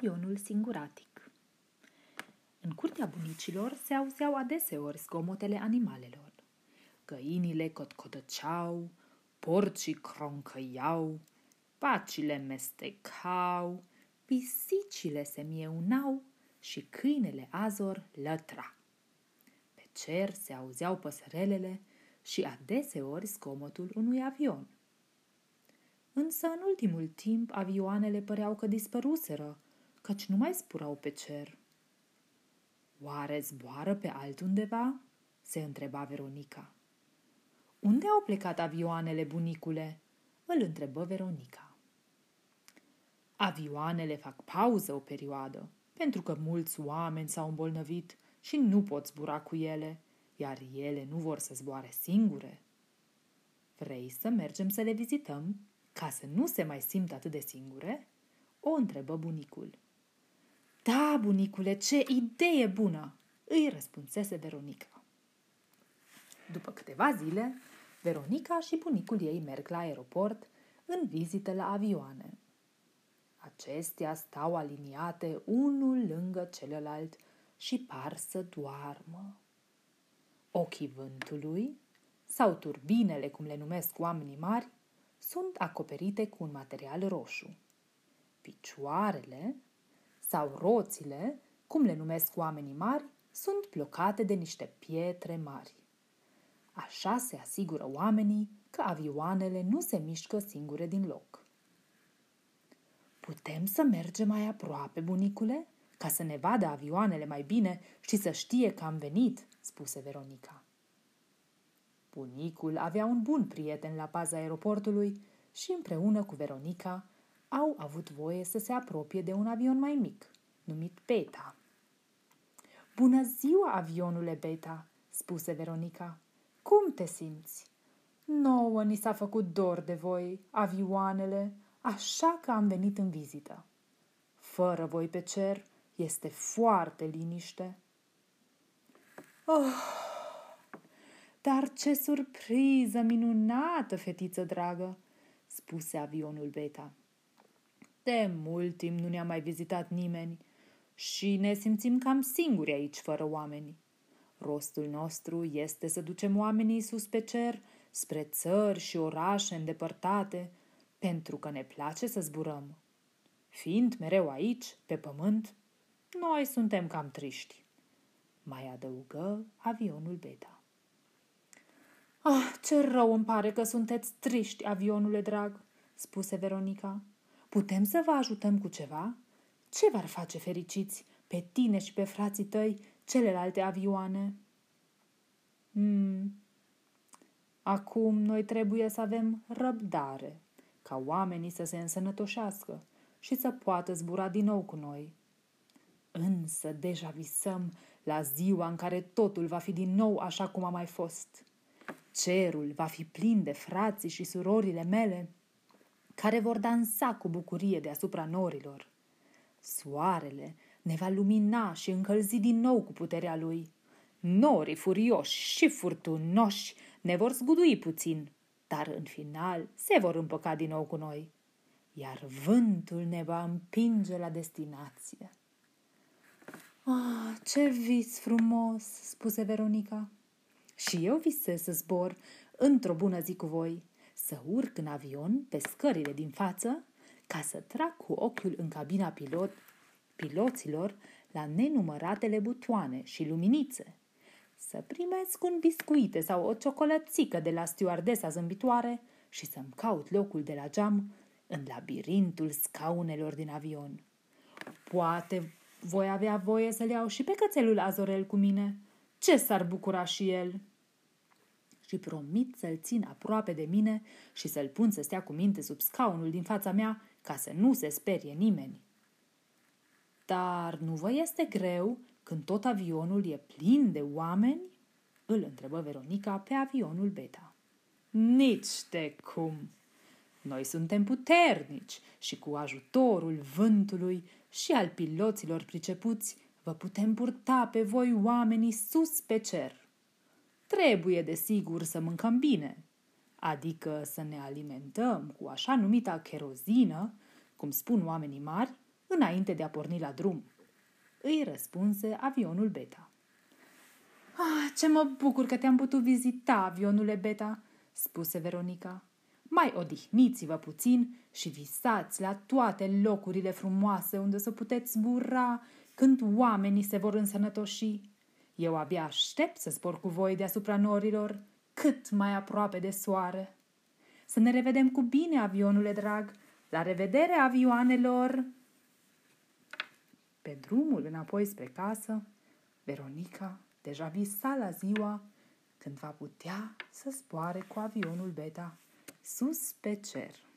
Avionul singuratic În curtea bunicilor se auzeau adeseori zgomotele animalelor. Găinile cotcotăceau, porcii croncăiau, pacile mestecau, pisicile se mieunau și câinele Azor lătra. Pe cer se auzeau păsărelele și adeseori zgomotul unui avion – Însă, în ultimul timp, avioanele păreau că dispăruseră, căci nu mai spurau pe cer. Oare zboară pe altundeva? se întreba Veronica. Unde au plecat avioanele, bunicule? îl întrebă Veronica. Avioanele fac pauză o perioadă, pentru că mulți oameni s-au îmbolnăvit și nu pot zbura cu ele, iar ele nu vor să zboare singure. Vrei să mergem să le vizităm? Ca să nu se mai simtă atât de singure, o întrebă bunicul. Da, bunicule, ce idee bună! îi răspunsese Veronica. După câteva zile, Veronica și bunicul ei merg la aeroport în vizită la avioane. Acestea stau aliniate unul lângă celălalt și par să doarmă. Ochii vântului, sau turbinele, cum le numesc oamenii mari, sunt acoperite cu un material roșu. Picioarele sau roțile, cum le numesc oamenii mari, sunt blocate de niște pietre mari. Așa se asigură oamenii că avioanele nu se mișcă singure din loc. Putem să mergem mai aproape, bunicule, ca să ne vadă avioanele mai bine și să știe că am venit, spuse Veronica. Bunicul avea un bun prieten la paza aeroportului și împreună cu Veronica au avut voie să se apropie de un avion mai mic, numit Beta. Bună ziua, avionule Beta, spuse Veronica. Cum te simți? Nouă ni s-a făcut dor de voi, avioanele, așa că am venit în vizită. Fără voi pe cer, este foarte liniște. Oh, dar ce surpriză minunată, fetiță dragă! spuse avionul Beta. De mult timp nu ne-a mai vizitat nimeni și ne simțim cam singuri aici, fără oameni. Rostul nostru este să ducem oamenii sus pe cer, spre țări și orașe îndepărtate, pentru că ne place să zburăm. Fiind mereu aici, pe pământ, noi suntem cam triști. Mai adăugă avionul Beta. Ah, ce rău îmi pare că sunteți triști, avionule drag, spuse Veronica. Putem să vă ajutăm cu ceva? Ce v-ar face fericiți pe tine și pe frații tăi celelalte avioane? Hmm. Acum noi trebuie să avem răbdare, ca oamenii să se însănătoșească și să poată zbura din nou cu noi. Însă deja visăm la ziua în care totul va fi din nou așa cum a mai fost – Cerul va fi plin de frații și surorile mele, care vor dansa cu bucurie deasupra norilor. Soarele ne va lumina și încălzi din nou cu puterea lui. Norii furioși și furtunoși ne vor zgudui puțin, dar în final se vor împăca din nou cu noi, iar vântul ne va împinge la destinație. Ah, ce vis frumos, spuse Veronica. Și eu visez să zbor într-o bună zi cu voi, să urc în avion pe scările din față, ca să trag cu ochiul în cabina pilot, piloților la nenumăratele butoane și luminițe, să primesc un biscuite sau o ciocolățică de la stewardesa zâmbitoare și să-mi caut locul de la geam în labirintul scaunelor din avion. Poate voi avea voie să-l iau și pe cățelul Azorel cu mine. Ce s-ar bucura și el!" Și promit să-l țin aproape de mine și să-l pun să stea cu minte sub scaunul din fața mea ca să nu se sperie nimeni. Dar nu vă este greu când tot avionul e plin de oameni? Îl întrebă Veronica pe avionul Beta. Nici de cum! Noi suntem puternici și cu ajutorul vântului și al piloților pricepuți vă putem purta pe voi oamenii sus pe cer. Trebuie, desigur, să mâncăm bine, adică să ne alimentăm cu așa numita cherozină, cum spun oamenii mari, înainte de a porni la drum. Îi răspunse avionul Beta. Ah, ce mă bucur că te-am putut vizita, avionule Beta, spuse Veronica. Mai odihniți-vă puțin și visați la toate locurile frumoase unde să puteți zbura când oamenii se vor însănătoși. Eu abia aștept să spor cu voi deasupra norilor, cât mai aproape de soare. Să ne revedem cu bine, avionule drag. La revedere, avioanelor! Pe drumul înapoi spre casă, Veronica deja visa la ziua când va putea să zboare cu avionul Beta sus pe cer.